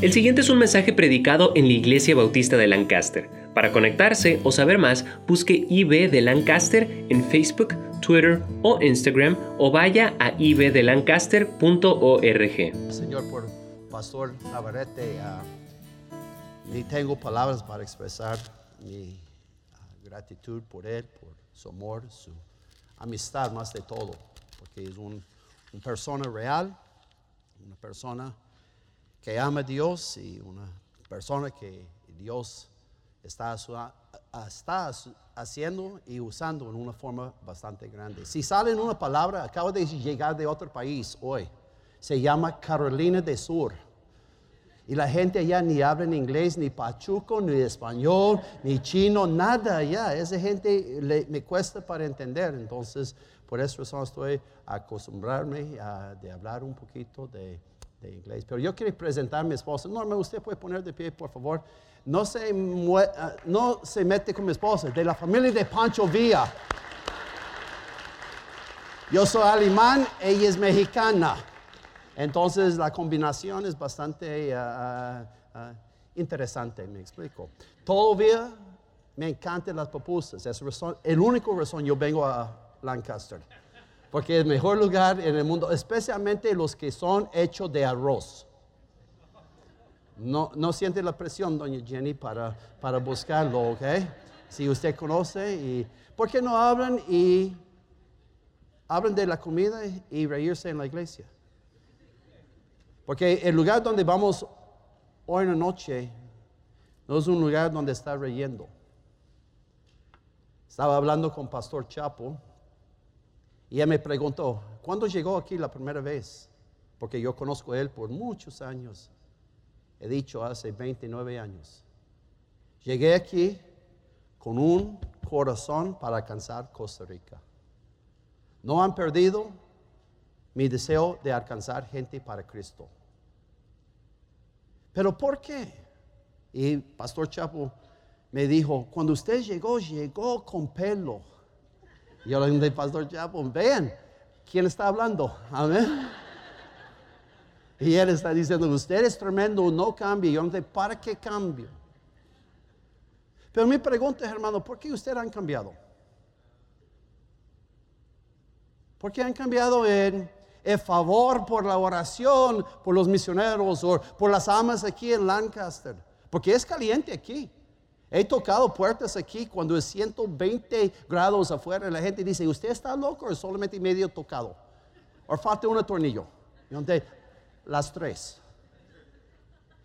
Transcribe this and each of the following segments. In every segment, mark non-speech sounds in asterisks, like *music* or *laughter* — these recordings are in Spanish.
El siguiente es un mensaje predicado en la Iglesia Bautista de Lancaster. Para conectarse o saber más, busque IB de Lancaster en Facebook, Twitter o Instagram o vaya a ibdelancaster.org. Señor, por Pastor Navarrete, ah, ni tengo palabras para expresar mi ah, gratitud por él, por su amor, su amistad más de todo, porque es un- una persona real, una persona que ama a Dios y una persona que Dios está, está haciendo y usando en una forma bastante grande. Si sale en una palabra, acabo de llegar de otro país hoy, se llama Carolina del Sur. Y la gente allá ni habla en inglés, ni pachuco, ni español, ni chino, nada allá. Esa gente le- me cuesta para entender. Entonces, por razón estoy acostumbrarme a de hablar un poquito de, de inglés. Pero yo quiero presentar a mi esposa. Norma, usted puede poner de pie, por favor. No se, ah, no se mete con mi esposa, de la familia de Pancho Villa. Yo soy alemán, ella es mexicana. Entonces la combinación es bastante ah, ah, interesante, me explico. Todavía me encantan las pupusas. Es el único razón yo vengo a Lancaster. Porque el mejor lugar en el mundo, especialmente los que son hechos de arroz. No, no siente la presión, doña Jenny, para, para buscarlo, ¿ok? Si usted conoce y... ¿Por qué no hablan y hablan de la comida y reírse en la iglesia? Porque el lugar donde vamos hoy en la noche no es un lugar donde está reyendo. Estaba hablando con Pastor Chapo y él me preguntó, ¿cuándo llegó aquí la primera vez? Porque yo conozco a él por muchos años. He dicho hace 29 años. Llegué aquí con un corazón para alcanzar Costa Rica. No han perdido mi deseo de alcanzar gente para Cristo. Pero ¿por qué? Y Pastor Chapo me dijo, cuando usted llegó, llegó con pelo. Y le dije, Pastor Chapo, vean, ¿quién está hablando? Amén. Y él está diciendo, usted es tremendo, no cambie. Yo no sé, ¿para qué cambio? Pero mi pregunta es, hermano, ¿por qué ustedes han cambiado? ¿Por qué han cambiado en el favor por la oración, por los misioneros o por las amas aquí en Lancaster? Porque es caliente aquí. He tocado puertas aquí cuando es 120 grados afuera y la gente dice, ¿usted está loco o solamente medio tocado? ¿O falta un tornillo? Y las tres.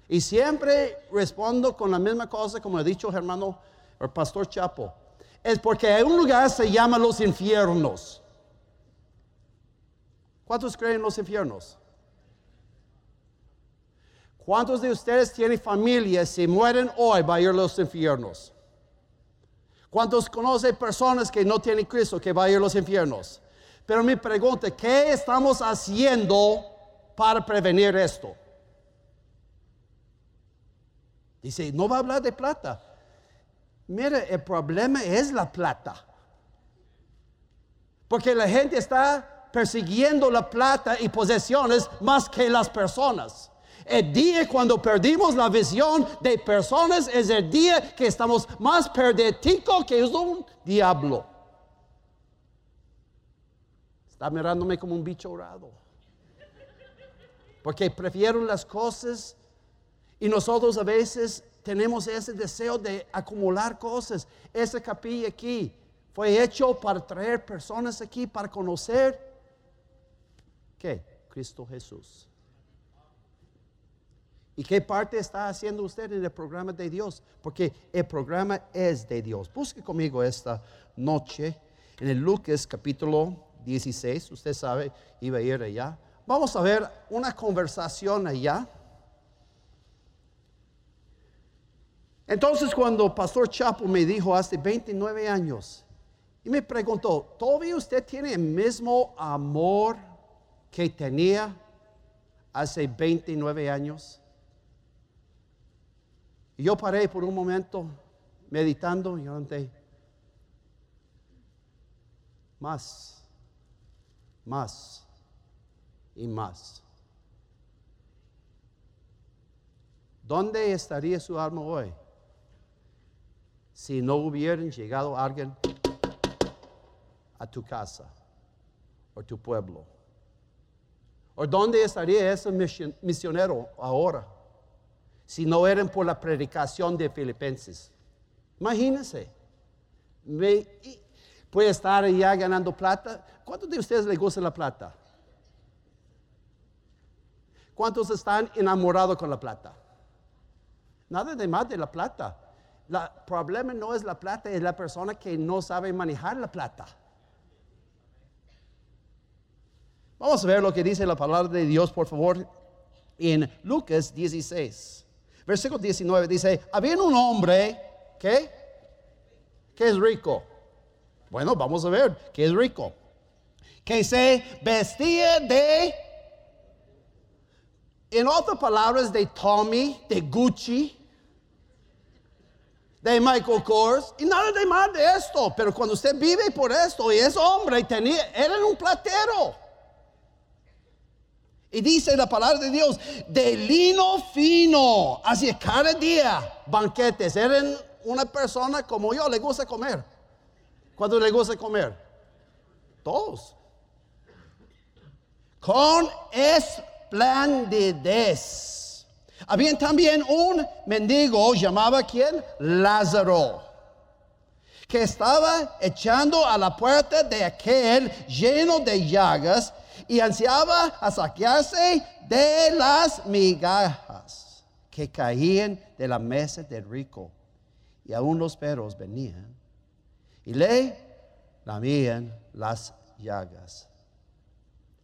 Y siempre respondo con la misma cosa como ha dicho hermano el pastor Chapo. Es porque hay un lugar se llama los infiernos. ¿Cuántos creen en los infiernos? ¿Cuántos de ustedes tienen familia si mueren hoy va a ir a los infiernos? ¿Cuántos conocen personas que no tienen Cristo que va a ir a los infiernos? Pero mi pregunta, ¿qué estamos haciendo para prevenir esto? Dice, no va a hablar de plata. Mire, el problema es la plata. Porque la gente está persiguiendo la plata y posesiones más que las personas. El día cuando perdimos la visión de personas es el día que estamos más perdetico que un diablo. Está mirándome como un bicho raro. Porque prefiero las cosas y nosotros a veces tenemos ese deseo de acumular cosas. Esa capilla aquí fue hecho para traer personas aquí para conocer ¿qué? Cristo Jesús. ¿Y qué parte está haciendo usted en el programa de Dios? Porque el programa es de Dios. Busque conmigo esta noche en el Lucas capítulo 16. Usted sabe, iba a ir allá. Vamos a ver una conversación allá. Entonces cuando Pastor Chapo me dijo hace 29 años y me preguntó, ¿todavía usted tiene el mismo amor que tenía hace 29 años? Y yo paré por un momento meditando y dije, más, más y más. ¿Dónde estaría su alma hoy si no hubieran llegado alguien a tu casa o tu pueblo? ¿O dónde estaría ese misionero ahora si no eran por la predicación de Filipenses? Imagínense. puede estar allá ganando plata. ¿Cuántos de ustedes les gusta la plata? ¿Cuántos están enamorados con la plata? Nada de más de la plata. El problema no es la plata, es la persona que no sabe manejar la plata. Vamos a ver lo que dice la palabra de Dios, por favor, en Lucas 16. Versículo 19 dice, había un hombre, ¿qué? Que es rico. Bueno, vamos a ver, ¿qué es rico? Que se vestía de en otras palabras, de Tommy, de Gucci, de Michael Kors, y nada de más de esto. Pero cuando usted vive por esto y es hombre tenía, era un platero. Y dice la palabra de Dios, de lino fino, hacia cada día banquetes. Eran una persona como yo, le gusta comer. ¿Cuándo le gusta comer? Todos. Con es esplendidez. Había también un mendigo llamado quién? Lázaro, que estaba echando a la puerta de aquel lleno de llagas y ansiaba a saquearse de las migajas que caían de la mesa del rico. Y aún los perros venían y le lamían las llagas.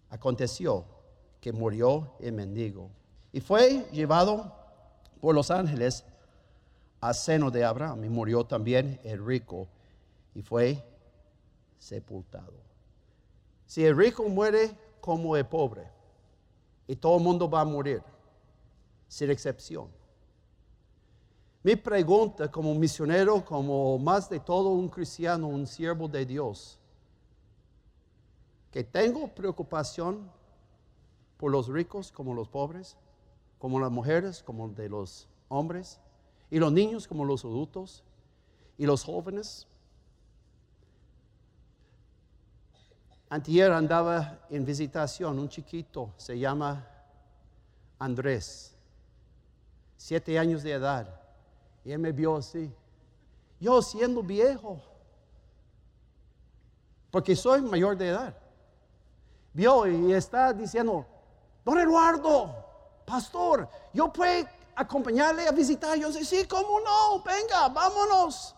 Aconteció que murió el mendigo. Y fue llevado por los ángeles al seno de Abraham. Y murió también el rico y fue sepultado. Si el rico muere como el pobre, y todo el mundo va a morir, sin excepción. Mi pregunta como misionero, como más de todo un cristiano, un siervo de Dios, que tengo preocupación por los ricos como los pobres, como las mujeres como de los hombres, y los niños como los adultos, y los jóvenes. Antier andaba en visitación un chiquito, se llama Andrés, siete años de edad, y él me vio así, yo siendo viejo, porque soy mayor de edad, vio y está diciendo, Don Eduardo, pastor, yo puedo acompañarle a visitar. Yo sé, sí, ¿cómo no? Venga, vámonos.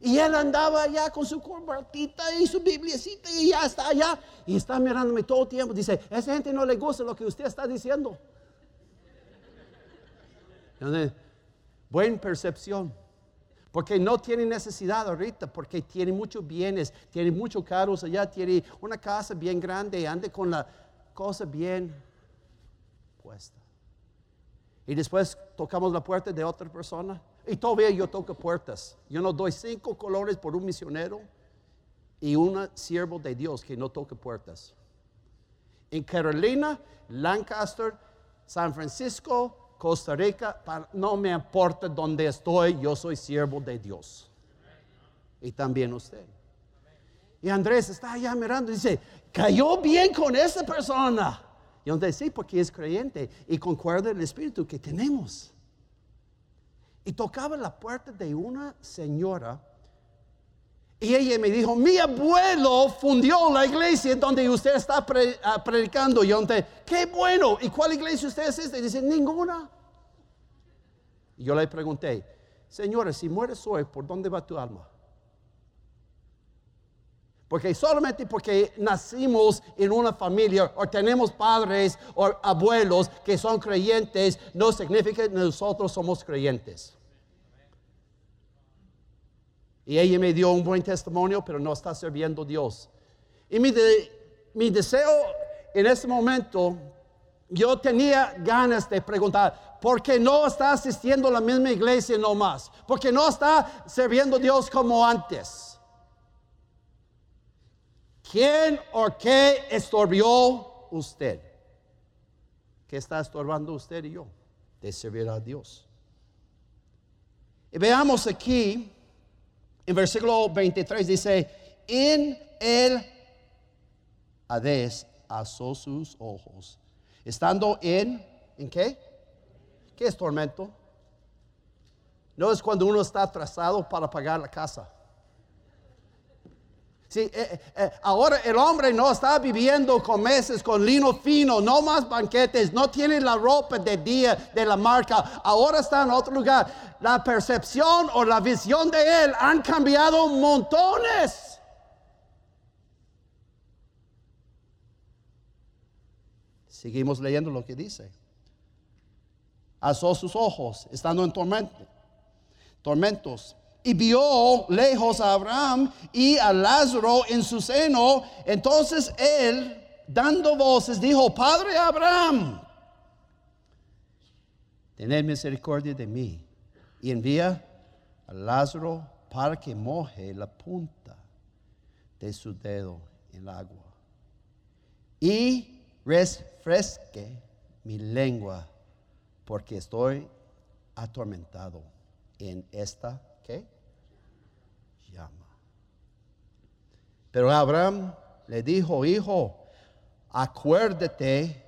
Y él andaba allá con su corbatita y su bibliecita y ya está allá. Y está mirándome todo el tiempo. Dice, esa gente no le gusta lo que usted está diciendo. Buena percepción. Porque no tiene necesidad ahorita, porque tiene muchos bienes, tiene muchos carros allá, tiene una casa bien grande, ande con la cosa bien y después tocamos la puerta de otra persona. Y todavía yo toco puertas. Yo no doy cinco colores por un misionero y un siervo de Dios que no toque puertas. En Carolina, Lancaster, San Francisco, Costa Rica, no me importa dónde estoy, yo soy siervo de Dios. Y también usted. Y Andrés está allá mirando y dice, cayó bien con esa persona. Y donde sí, porque es creyente y concuerda el espíritu que tenemos. Y tocaba la puerta de una señora. Y ella me dijo, mi abuelo fundió la iglesia donde usted está ah, predicando. Y yo dije, qué bueno. ¿Y cuál iglesia usted es? Y dice, ninguna. Y yo le pregunté, señora, si mueres hoy, ¿por dónde va tu alma? Porque solamente porque nacimos en una familia o tenemos padres o abuelos que son creyentes, no significa que nosotros somos creyentes. Y ella me dio un buen testimonio, pero no está sirviendo a Dios. Y mi, mi deseo en ese momento, yo tenía ganas de preguntar, ¿por qué no está asistiendo a la misma iglesia no más? ¿Por qué no está sirviendo a Dios como antes? ¿Quién o qué estorbió usted? ¿Qué está estorbando usted y yo? De servir a Dios. Y veamos aquí, en versículo 23 dice, en el Hades asó sus ojos, estando en, ¿en qué? ¿Qué es tormento? No es cuando uno está atrasado para pagar la casa. Sí, eh, eh, eh, ahora el hombre no está viviendo con meses, con lino fino, no más banquetes, no tiene la ropa de día de la marca, ahora está en otro lugar. La percepción o la visión de él han cambiado montones. Seguimos leyendo lo que dice. Alzó sus ojos, estando en tormento, tormentos y vio lejos a Abraham y a Lázaro en su seno. Entonces él, dando voces, dijo, Padre Abraham, tened misericordia de mí y envía a Lázaro para que moje la punta de su dedo en el agua y refresque mi lengua porque estoy atormentado en esta llama. Pero Abraham le dijo, hijo, acuérdate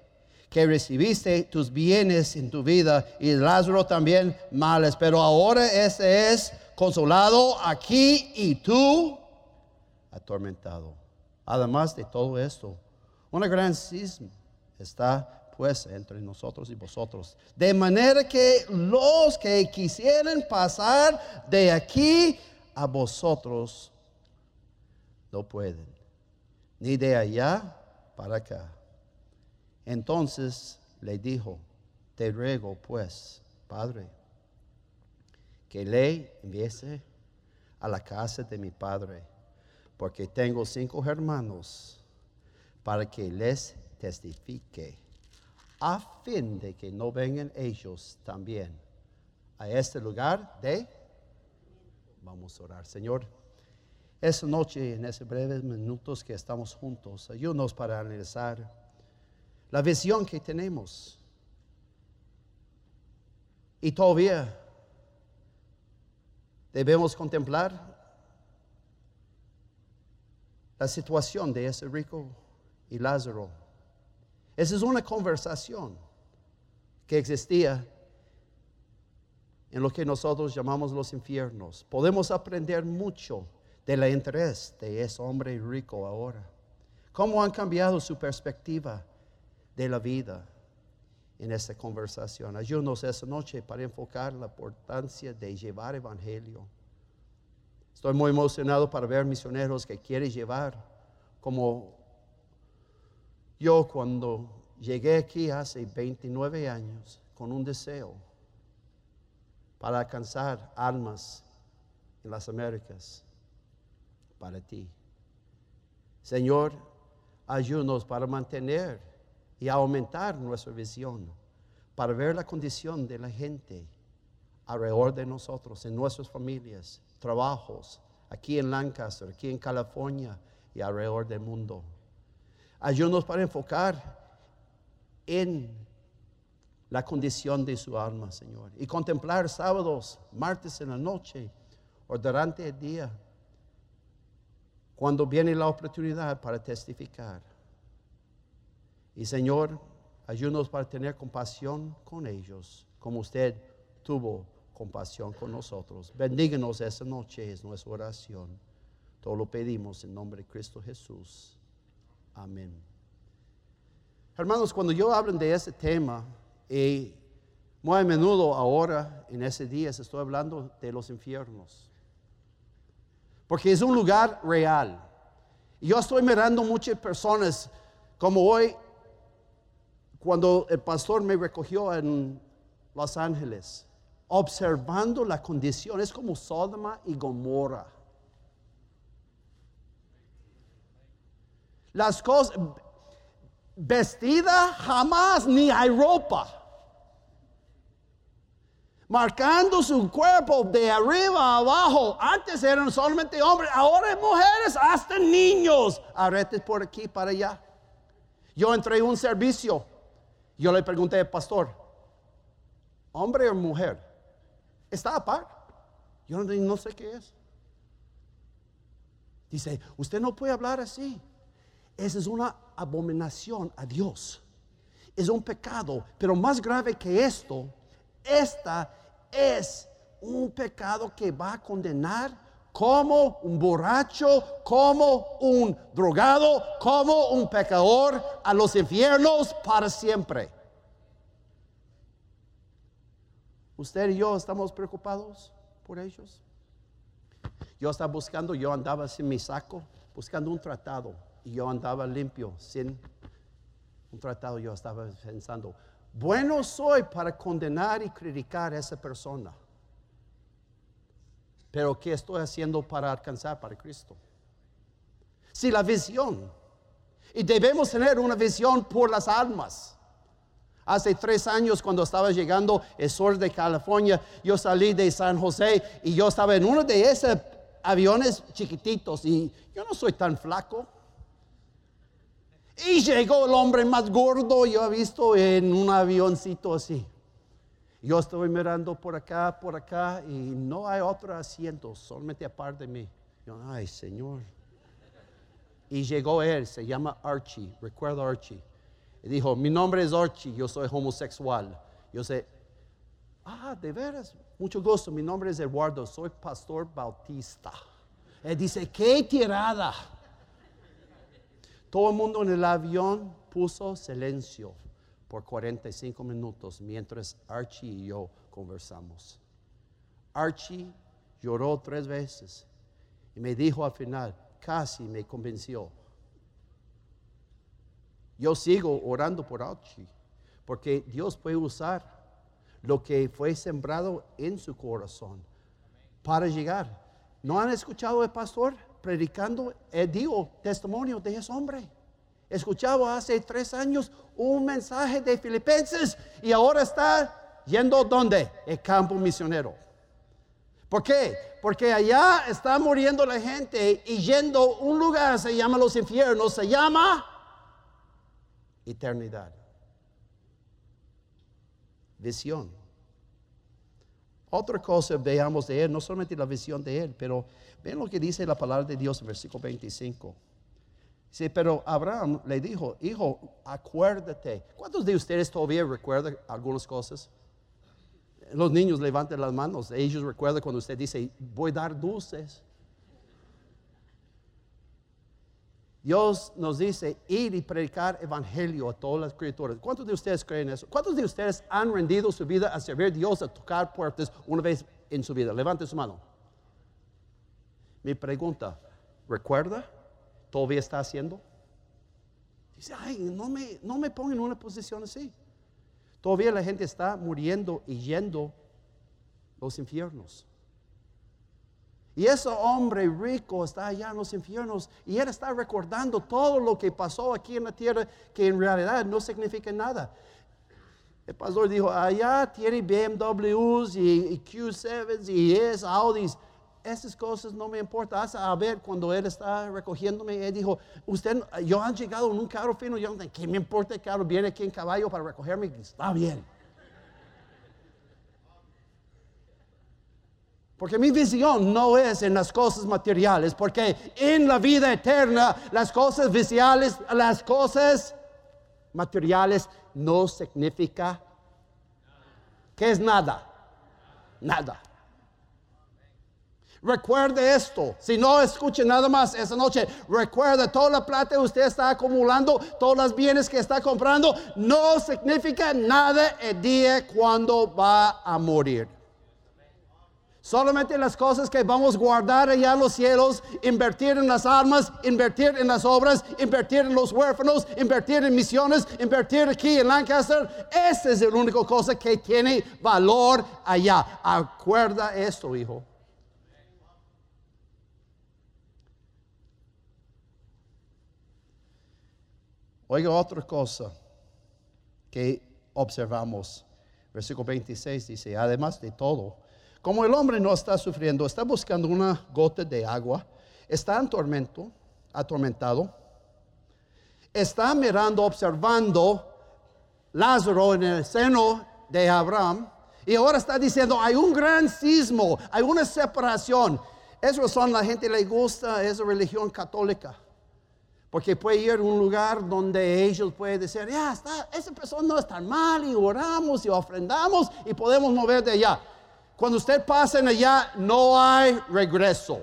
que recibiste tus bienes en tu vida y Lázaro también males, pero ahora ese es consolado aquí y tú atormentado. Además de todo esto, una gran cisma está pues entre nosotros y vosotros. De manera que los que quisieran pasar de aquí a vosotros no pueden, ni de allá para acá. Entonces le dijo, te ruego pues, Padre, que le enviese a la casa de mi Padre, porque tengo cinco hermanos, para que les testifique a fin de que no vengan ellos también a este lugar de... Vamos a orar, Señor. Esta noche, en esos breves minutos que estamos juntos, ayúdanos para analizar la visión que tenemos. Y todavía debemos contemplar la situación de ese rico y Lázaro esa es una conversación que existía en lo que nosotros llamamos los infiernos. Podemos aprender mucho del interés de ese hombre rico ahora. Cómo han cambiado su perspectiva de la vida en esta conversación. Ayúdanos esta noche para enfocar la importancia de llevar evangelio. Estoy muy emocionado para ver misioneros que quieren llevar como yo cuando llegué aquí hace 29 años con un deseo para alcanzar almas en las Américas para ti. Señor, ayúdanos para mantener y aumentar nuestra visión, para ver la condición de la gente alrededor de nosotros, en nuestras familias, trabajos, aquí en Lancaster, aquí en California y alrededor del mundo. Ayúdanos para enfocar en la condición de su alma, Señor. Y contemplar sábados, martes en la noche o durante el día, cuando viene la oportunidad para testificar. Y Señor, ayúdanos para tener compasión con ellos, como usted tuvo compasión con nosotros. Bendíganos esta noche, es nuestra oración. Todo lo pedimos en nombre de Cristo Jesús. Amén. Hermanos, cuando yo hablo de ese tema, y muy a menudo ahora, en ese día, estoy hablando de los infiernos. Porque es un lugar real. Y yo estoy mirando muchas personas, como hoy, cuando el pastor me recogió en Los Ángeles, observando la condición, es como Sodoma y Gomorra. Las cosas, vestida jamás ni hay ropa. Marcando su cuerpo de arriba a abajo. Antes eran solamente hombres, ahora mujeres, hasta niños. Arretes por aquí, para allá. Yo entré en un servicio. Yo le pregunté al pastor, ¿hombre o mujer? Está aparte. Yo no, no sé qué es. Dice, usted no puede hablar así. Esa es una abominación a Dios. Es un pecado, pero más grave que esto, esta es un pecado que va a condenar como un borracho, como un drogado, como un pecador a los infiernos para siempre. Usted y yo estamos preocupados por ellos. Yo estaba buscando, yo andaba sin mi saco, buscando un tratado, y yo andaba limpio, sin un tratado. Yo estaba pensando, bueno soy para condenar y criticar a esa persona. Pero ¿qué estoy haciendo para alcanzar para Cristo? Si la visión, y debemos tener una visión por las almas. Hace tres años cuando estaba llegando el sur de California, yo salí de San José y yo estaba en uno de esos aviones chiquititos y yo no soy tan flaco. Y llegó el hombre más gordo, yo he visto en un avioncito así. Yo estoy mirando por acá, por acá, y no hay otro asiento, solamente aparte de mí. Yo, ay, Señor. Y llegó él, se llama Archie, recuerdo Archie. Dijo, mi nombre es Archie, yo soy homosexual. Yo sé, ah, de veras, mucho gusto, mi nombre es Eduardo, soy pastor bautista. Él dice, qué tirada. Todo el mundo en el avión puso silencio por 45 minutos mientras Archie y yo conversamos. Archie lloró tres veces y me dijo al final, casi me convenció. Yo sigo orando por Archie, porque Dios puede usar lo que fue sembrado en su corazón para llegar. ¿No han escuchado el pastor predicando? el digo testimonio de ese hombre. Escuchaba hace tres años un mensaje de Filipenses y ahora está yendo donde? El campo misionero. ¿Por qué? Porque allá está muriendo la gente y yendo un lugar se llama los infiernos, se llama eternidad. Visión. Otra cosa veamos de él, no solamente la visión de él, pero ven lo que dice la palabra de Dios en versículo 25. Sí, pero Abraham le dijo, hijo, acuérdate. ¿Cuántos de ustedes todavía recuerdan algunas cosas? Los niños levanten las manos. Ellos recuerdan cuando usted dice, voy a dar dulces. Dios nos dice ir y predicar evangelio a todas las criaturas. ¿Cuántos de ustedes creen eso? ¿Cuántos de ustedes han rendido su vida a servir a Dios, a tocar puertas una vez en su vida? Levante su mano. Mi pregunta, ¿recuerda? ¿Todavía está haciendo? Dice, ay, no me, no me en una posición así. Todavía la gente está muriendo y yendo los infiernos. Y ese hombre rico está allá en los infiernos y él está recordando todo lo que pasó aquí en la tierra que en realidad no significa nada. El pastor dijo, allá tiene BMWs y, Q7s y es Audis. Esas cosas no me importan. A ver, cuando él está recogiéndome, él dijo, usted, yo han llegado en un carro fino, yo ¿qué me importa el carro? Viene aquí en caballo para recogerme, está bien. Porque mi visión no es en las cosas materiales, porque en la vida eterna las cosas visuales, las cosas materiales no significa que es nada. Nada. Recuerde esto. Si no escuche nada más esa noche, recuerde toda la plata que usted está acumulando, todos los bienes que está comprando, no significa nada el día cuando va a morir. Solamente las cosas que vamos a guardar allá en los cielos, invertir en las almas, invertir en las obras, invertir en los huérfanos, invertir en misiones, invertir aquí en Lancaster. Esa es la única cosa que tiene valor allá. Acuerda esto, hijo. Oiga otra cosa que observamos. Versículo 26 dice, además de todo, como el hombre no está sufriendo, está buscando una gota de agua, está en tormento, atormentado, está mirando, observando Lázaro en el seno de Abraham, Y ahora está diciendo, hay un gran sismo, hay una separación. Esa razón la gente le gusta esa religión católica. Porque puede ir a un lugar donde ellos pueden decir, ya está, esa persona no está mal y oramos y ofrendamos y podemos mover de allá. Cuando usted pasa allá, no hay regreso.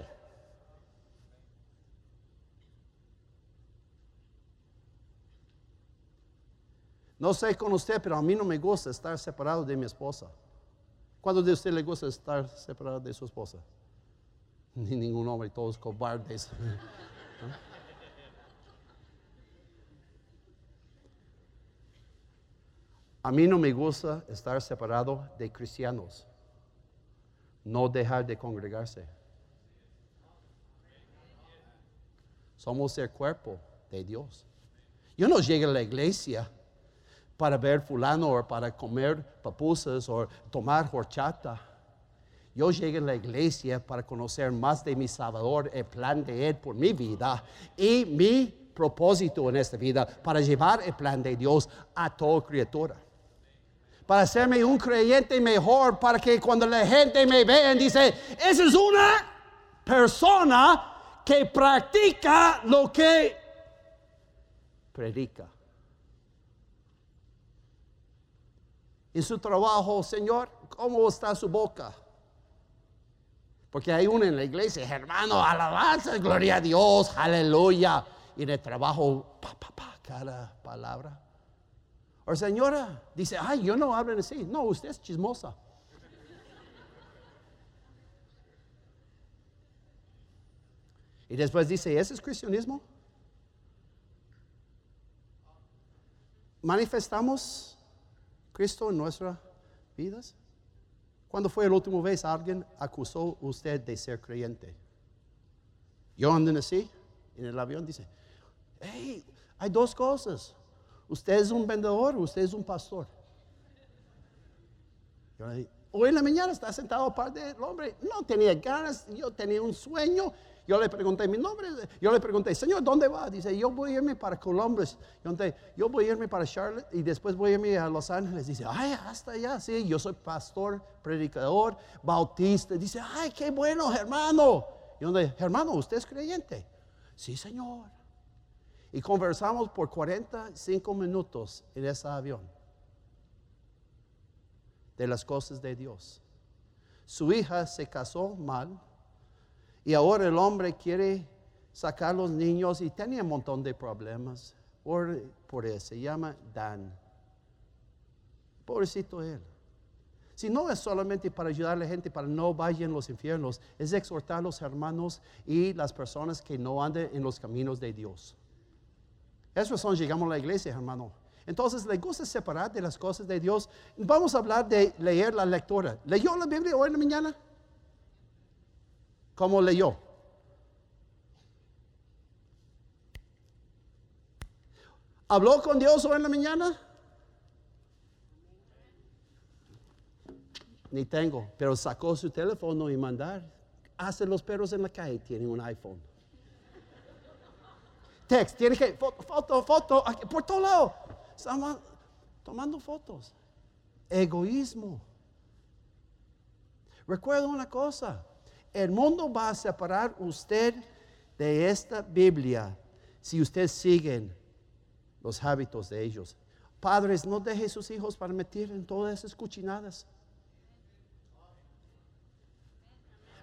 No sé con usted, pero a mí no me gusta estar separado de mi esposa. ¿Cuándo de usted le gusta estar separado de su esposa? *laughs* Ni ningún hombre, todos cobardes. *laughs* A mí no me gusta estar separado de cristianos, no dejar de congregarse. Somos el cuerpo de Dios. Yo no llego a la iglesia para ver fulano o para comer papusas o tomar horchata. Yo llegué a la iglesia para conocer más de mi Salvador, el plan de Él por mi vida y mi propósito en esta vida para llevar el plan de Dios a toda criatura. Para hacerme un creyente mejor, para que cuando la gente me vea dice, esa es una persona que practica lo que predica. en su trabajo, Señor, ¿cómo está su boca? Porque hay uno en la iglesia, hermano, alabanza, gloria a Dios, aleluya. Y en el trabajo, pa, pa, pa, cada palabra. O señora dice, ay, yo no hablo así. No, usted es chismosa. Y después dice, ¿ese es cristianismo? Manifestamos Cristo en nuestras vidas? ¿Cuándo fue la última vez alguien acusó usted de ser creyente? Yo ando así, en el avión, dice, hey, hay dos cosas. Usted es un vendedor, usted es un pastor. hoy en la mañana está sentado parte del hombre, no tenía ganas, yo tenía un sueño yo le pregunté mi nombre, yo le pregunté, Señor, ¿dónde va? Dice, yo voy a irme para Columbus. Yo, yo voy a irme para Charlotte y después voy a irme a Los Ángeles. Dice, ay, hasta allá, sí, yo soy pastor, predicador, bautista. Dice, ay, qué bueno, hermano. Y yo dije, hermano, ¿usted es creyente? Sí, Señor. Y conversamos por 45 minutos en ese avión de las cosas de Dios. Su hija se casó mal y ahora el hombre quiere sacar los niños y tenía un montón de problemas por, por eso. Se llama Dan. Pobrecito él. Si no es solamente para ayudar a la gente para no vayan los infiernos, es exhortar a los hermanos y las personas que no anden en los caminos de Dios. Eso son, llegamos a la iglesia, hermano. Entonces, le gusta separar de las cosas de Dios. Vamos a hablar de leer la lectura. ¿Leyó la Biblia hoy en la mañana? ¿Cómo leyó? ¿Habló con Dios hoy en la mañana? Ni tengo, pero sacó su teléfono y mandar. Hace los perros en la calle, tienen un iPhone. Text, tiene que, foto, foto, foto, por todo lado. Estamos tomando fotos. Egoísmo. Recuerda una cosa, el mundo va a separar usted de esta Biblia si usted sigue los hábitos de ellos. Padres, no deje sus hijos para meter en todas esas cuchinadas.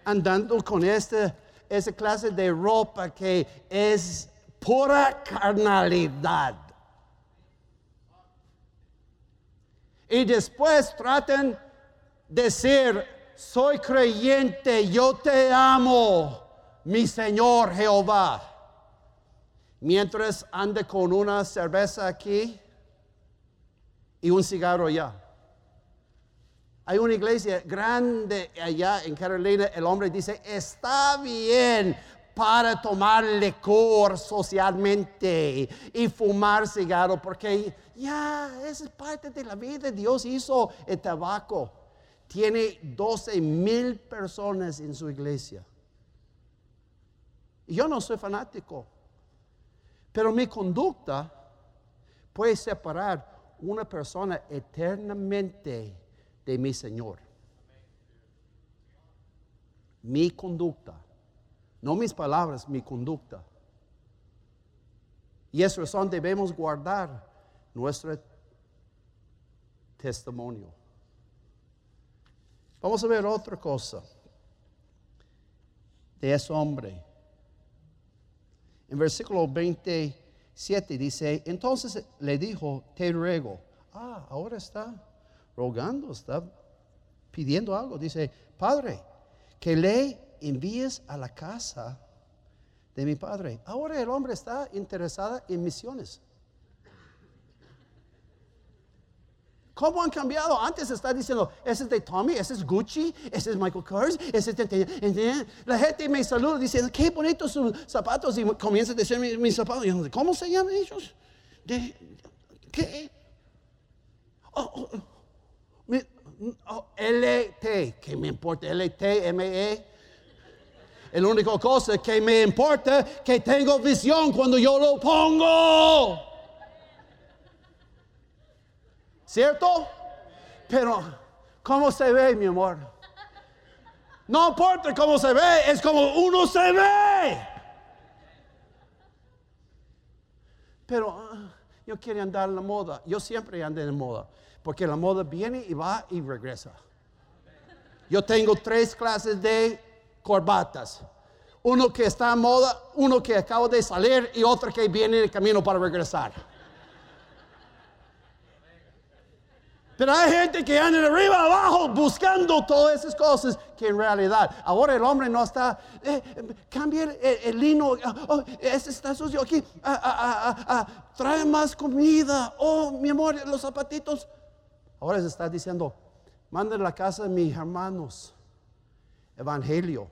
Andando con esta, esa clase de ropa que es pura carnalidad. Y después traten de ser soy creyente, yo te amo, mi Señor Jehová. Mientras ande con una cerveza aquí y un cigarro allá. Hay una iglesia grande allá en Carolina, el hombre dice, está bien para tomar licor socialmente y fumar cigarro, porque ya, esa es parte de la vida. Dios hizo el tabaco tiene 12 mil personas en su iglesia. Y yo no soy fanático, pero mi conducta puede separar una persona eternamente de mi Señor. Mi conducta, no mis palabras, mi conducta. Y es razón debemos guardar nuestro testimonio. Vamos a ver otra cosa de ese hombre. En versículo 27 dice, entonces le dijo, te ruego, ah, ahora está rogando, está pidiendo algo. Dice, Padre, que le envíes a la casa de mi padre. Ahora el hombre está interesado en misiones. ¿Cómo han cambiado? Antes está diciendo, ese es de Tommy, ese es Gucci, ese es Michael Kors, ese es de... La gente me saluda diciendo, qué bonitos sus zapatos y comienza a decir mis, zapatos. ¿Cómo se llaman ellos? ¿De, ¿Qué? Oh, oh, oh, LT, ¿qué me importa? LT, ME. El único cosa que me importa que tengo visión cuando yo lo pongo. ¿Cierto? Pero, ¿cómo se ve, mi amor? No importa cómo se ve, es como uno se ve. Pero ah, yo quiero andar en la moda. Yo siempre ando en la moda. Porque la moda viene y va y regresa. Yo tengo tres clases de corbatas. Uno que está en moda, uno que acabo de salir y otro que viene en el camino para regresar. Pero hay gente que anda de arriba abajo buscando todas esas cosas que en realidad ahora el hombre no está, eh, cambia el, lino, oh, ese está sucio aquí, ah, ah, ah, trae más comida, oh mi amor, los zapatitos. Ahora se está diciendo, manden a la casa de mis hermanos, evangelio.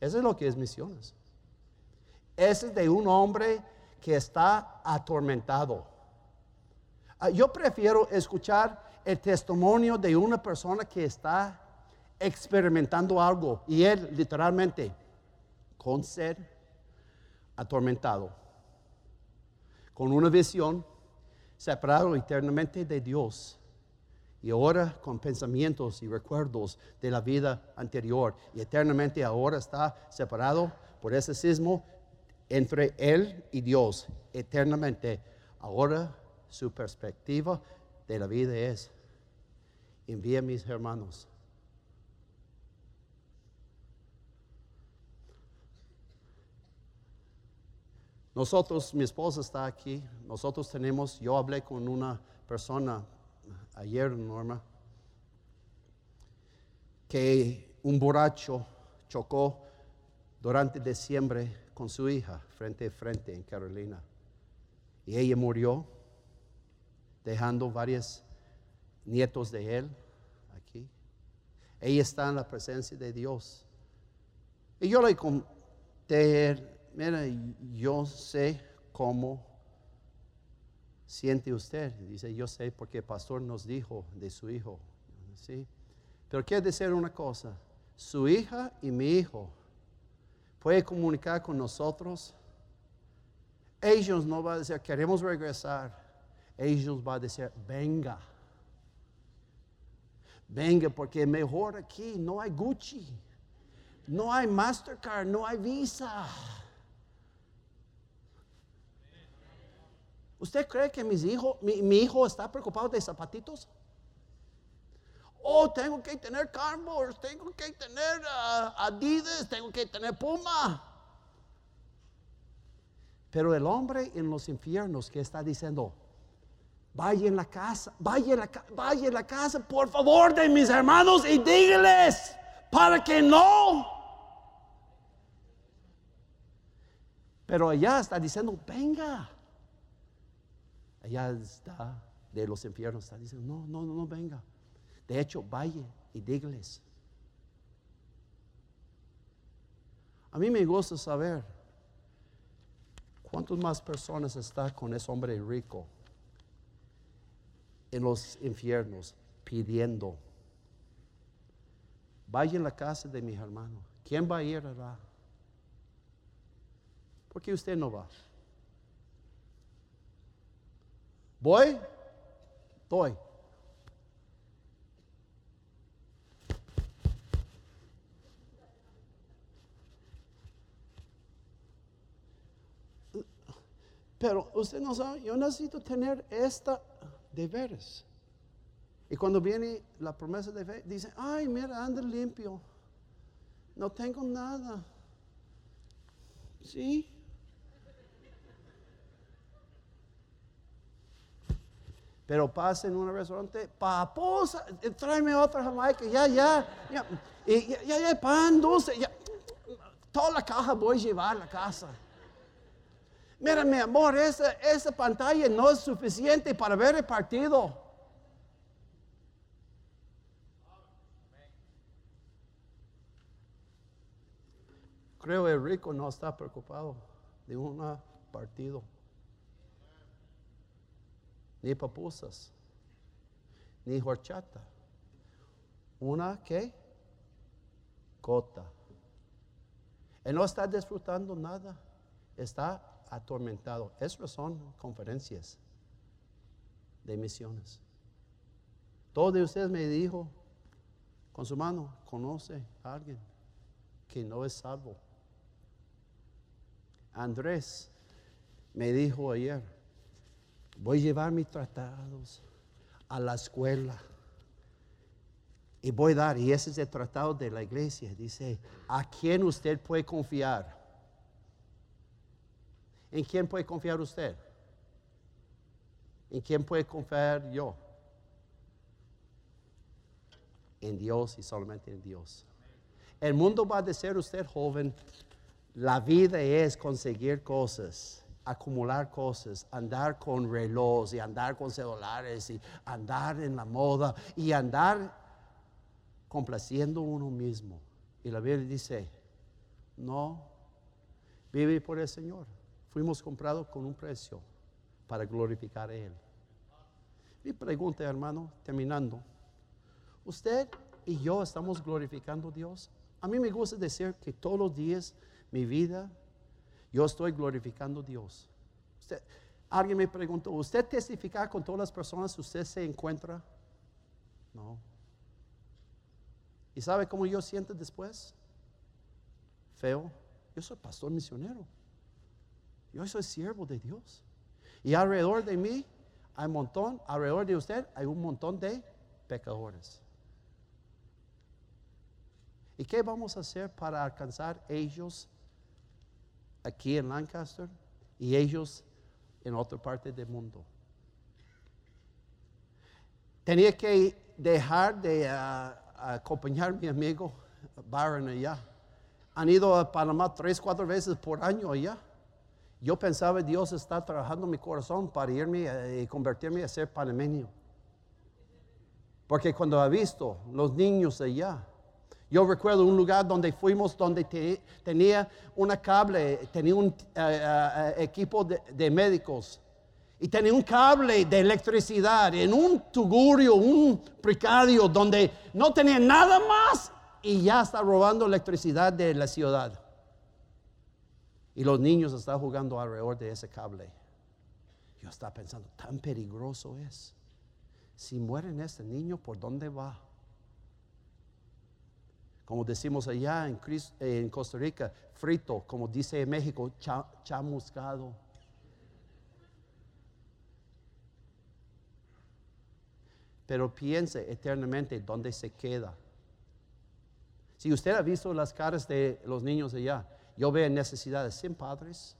Eso es lo que es misiones. Ese es de un hombre que está atormentado. Ah, yo prefiero escuchar el testimonio de una persona que está experimentando algo y él literalmente con ser atormentado, con una visión separado eternamente de Dios y ahora con pensamientos y recuerdos de la vida anterior y eternamente ahora está separado por ese sismo entre Él y Dios eternamente. Ahora su perspectiva de la vida es, envía a mis hermanos. Nosotros, mi esposa está aquí, nosotros tenemos, yo hablé con una persona ayer, Norma, que un borracho chocó durante diciembre con su hija frente a frente en Carolina. Y ella murió, dejando varios nietos de él aquí. Ella está en la presencia de Dios. Y yo le conté, mira, yo sé cómo siente usted. Dice, yo sé porque el pastor nos dijo de su hijo. ¿Sí? Pero quiero decir una cosa, su hija y mi hijo puede comunicar con nosotros. Ellos no van a decir, queremos regresar. Ellos van a decir, venga. Venga, porque mejor aquí no hay Gucci, no hay Mastercard, no hay Visa. ¿Usted cree que mis hijos, mi hijo está preocupado de zapatitos? Oh, tengo que tener Carmors, tengo que tener uh, Adidas, tengo que tener Puma. Pero el hombre en los infiernos que está diciendo, vaya en la casa, vaya en la, vaya en la casa, por favor, de mis hermanos y dígales para que no. Pero allá está diciendo, venga. Allá está de los infiernos, está diciendo, no, no, no, no, venga. De hecho, vaya y dígales. A mí me gusta saber cuántas más personas están con ese hombre rico en los infiernos pidiendo. Vaya en la casa de mis hermanos. ¿Quién va a ir allá? ¿Por qué usted no va? Voy, doy. Pero usted no sabe, yo necesito tener esta deberes. Y cuando viene la promesa de fe, dice, ay, mira, anda limpio. No tengo nada. Sí. Pero pasa en un restaurante, paposa, tráeme otra jamaica, ya, ya, ya, ya, ya, ya, pan dulce, ya, toda la caja voy a llevar a la casa. Mira, mi amor, esa, esa pantalla no es suficiente para ver el partido. Creo que rico no está preocupado de un partido. Ni papusas, ni horchata. Una que cota. Él no está disfrutando nada. Está atormentado. Esas son conferencias de misiones. Todos de ustedes me dijo con su mano, conoce a alguien que no es salvo. Andrés me dijo ayer, voy a llevar mis tratados a la escuela y voy a dar, y ese es el tratado de la iglesia, dice, ¿a quién usted puede confiar? ¿En quién puede confiar usted? ¿En quién puede confiar yo? En Dios y solamente en Dios. El mundo va a decir usted joven, la vida es conseguir cosas, acumular cosas, andar con relojes y andar con celulares y andar en la moda y andar complaciendo uno mismo. Y la Biblia dice, no, vive por el Señor. Fuimos comprados con un precio para glorificar a Él. Mi pregunta, hermano, terminando. ¿Usted y yo estamos glorificando a Dios? A mí me gusta decir que todos los días mi vida, yo estoy glorificando a Dios. Alguien me preguntó, ¿usted testifica con todas las personas que usted se encuentra? No. ¿Y sabe cómo yo siento después? Feo. Yo soy pastor misionero. Yo soy siervo de Dios. Y alrededor de mí hay un montón, alrededor de usted hay un montón de pecadores. ¿Y qué vamos a hacer para alcanzar ellos aquí en Lancaster y ellos en otra parte del mundo? Tenía que dejar de ah, acompañar a mi amigo Byron allá. Han ido a Panamá tres, cuatro veces por año allá. Yo pensaba Dios está trabajando mi corazón para irme y convertirme a ser panameño. Porque cuando ha visto los niños allá, yo recuerdo un lugar donde fuimos donde tenía una cable, tenía un eh, eh, equipo de, médicos y tenía un cable de electricidad en un tugurio, un precario donde no tenía nada más y ya está robando electricidad de la ciudad. Y los niños están jugando alrededor de ese cable. Yo estaba pensando, tan peligroso es. Si mueren este niño, ¿por dónde va? Como decimos allá en, Costa Rica, frito, como dice en México, chamuscado. Pero piense eternamente dónde se queda. Si usted ha visto las caras de los niños allá, yo veo necesidades sin padres,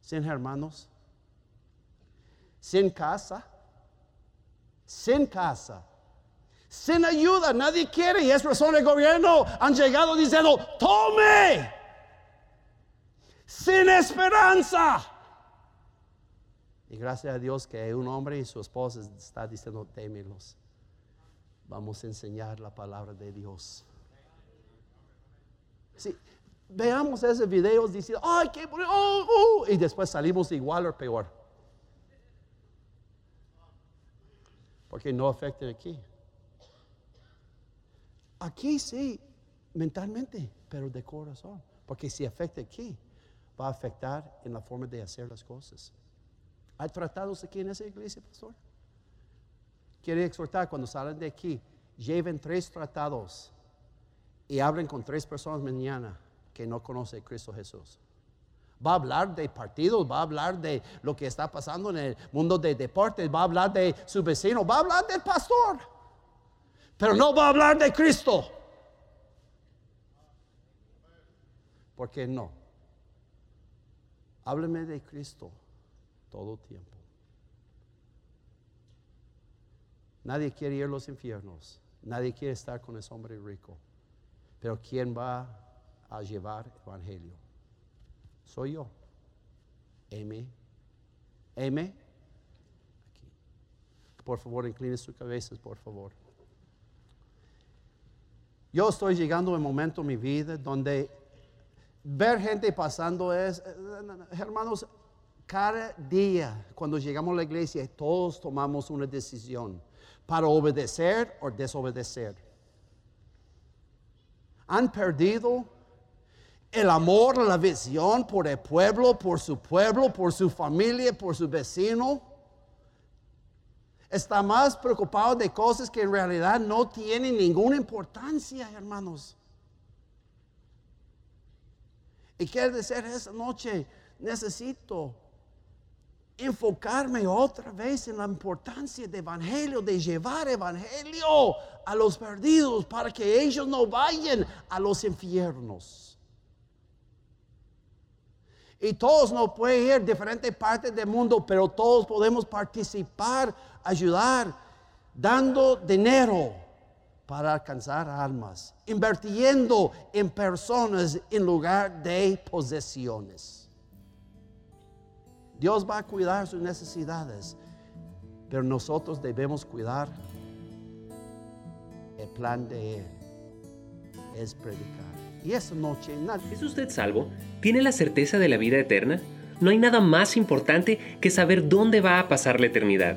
sin hermanos, sin casa, sin casa, sin ayuda, nadie quiere y es razón del gobierno han llegado diciendo, tome, sin esperanza. Y gracias a Dios que un hombre y su esposa está diciendo, témelos. Vamos a enseñar la palabra de Dios. Sí, veamos ese video diciendo, ay, qué oh, oh", y después salimos igual o peor. Porque no afecta aquí. Aquí sí, mentalmente, pero de corazón. Porque si afecta aquí, va a afectar en la forma de hacer las cosas. ¿Hay tratados aquí en esa iglesia, pastor? Quiere exhortar cuando salen de aquí, lleven tres tratados y hablen con tres personas mañana que no conocen a Cristo Jesús. Va a hablar de partidos, va a hablar de lo que está pasando en el mundo de deportes, va a hablar de su vecino, va a hablar del pastor, pero no va a hablar de Cristo. ¿Por qué no? Hábleme de Cristo todo tiempo. Nadie quiere ir a los infiernos. Nadie quiere estar con ese hombre rico. Pero ¿quién va a llevar el evangelio? Soy yo. M. M. Aquí. Por favor, incline sus cabezas, por favor. Yo estoy llegando a un momento en mi vida donde ver gente pasando es, hermanos, cada día cuando llegamos a la iglesia todos tomamos una decisión para obedecer o desobedecer. Han perdido el amor, la visión por el pueblo, por su pueblo, por su familia, por su vecino. Está más preocupado de cosas que en realidad no tienen ninguna importancia, hermanos. Y quiere decir esta noche, necesito enfocarme otra vez en la importancia del Evangelio, de llevar Evangelio a los perdidos para que ellos no vayan a los infiernos. Y todos no pueden ir a diferentes partes del mundo, pero todos podemos participar, ayudar, dando dinero para alcanzar almas, invirtiendo en personas en lugar de posesiones. Dios va a cuidar sus necesidades, pero nosotros debemos cuidar el plan de Él. Es predicar. Y esta noche. ¿Es usted salvo? ¿Tiene la certeza de la vida eterna? No hay nada más importante que saber dónde va a pasar la eternidad.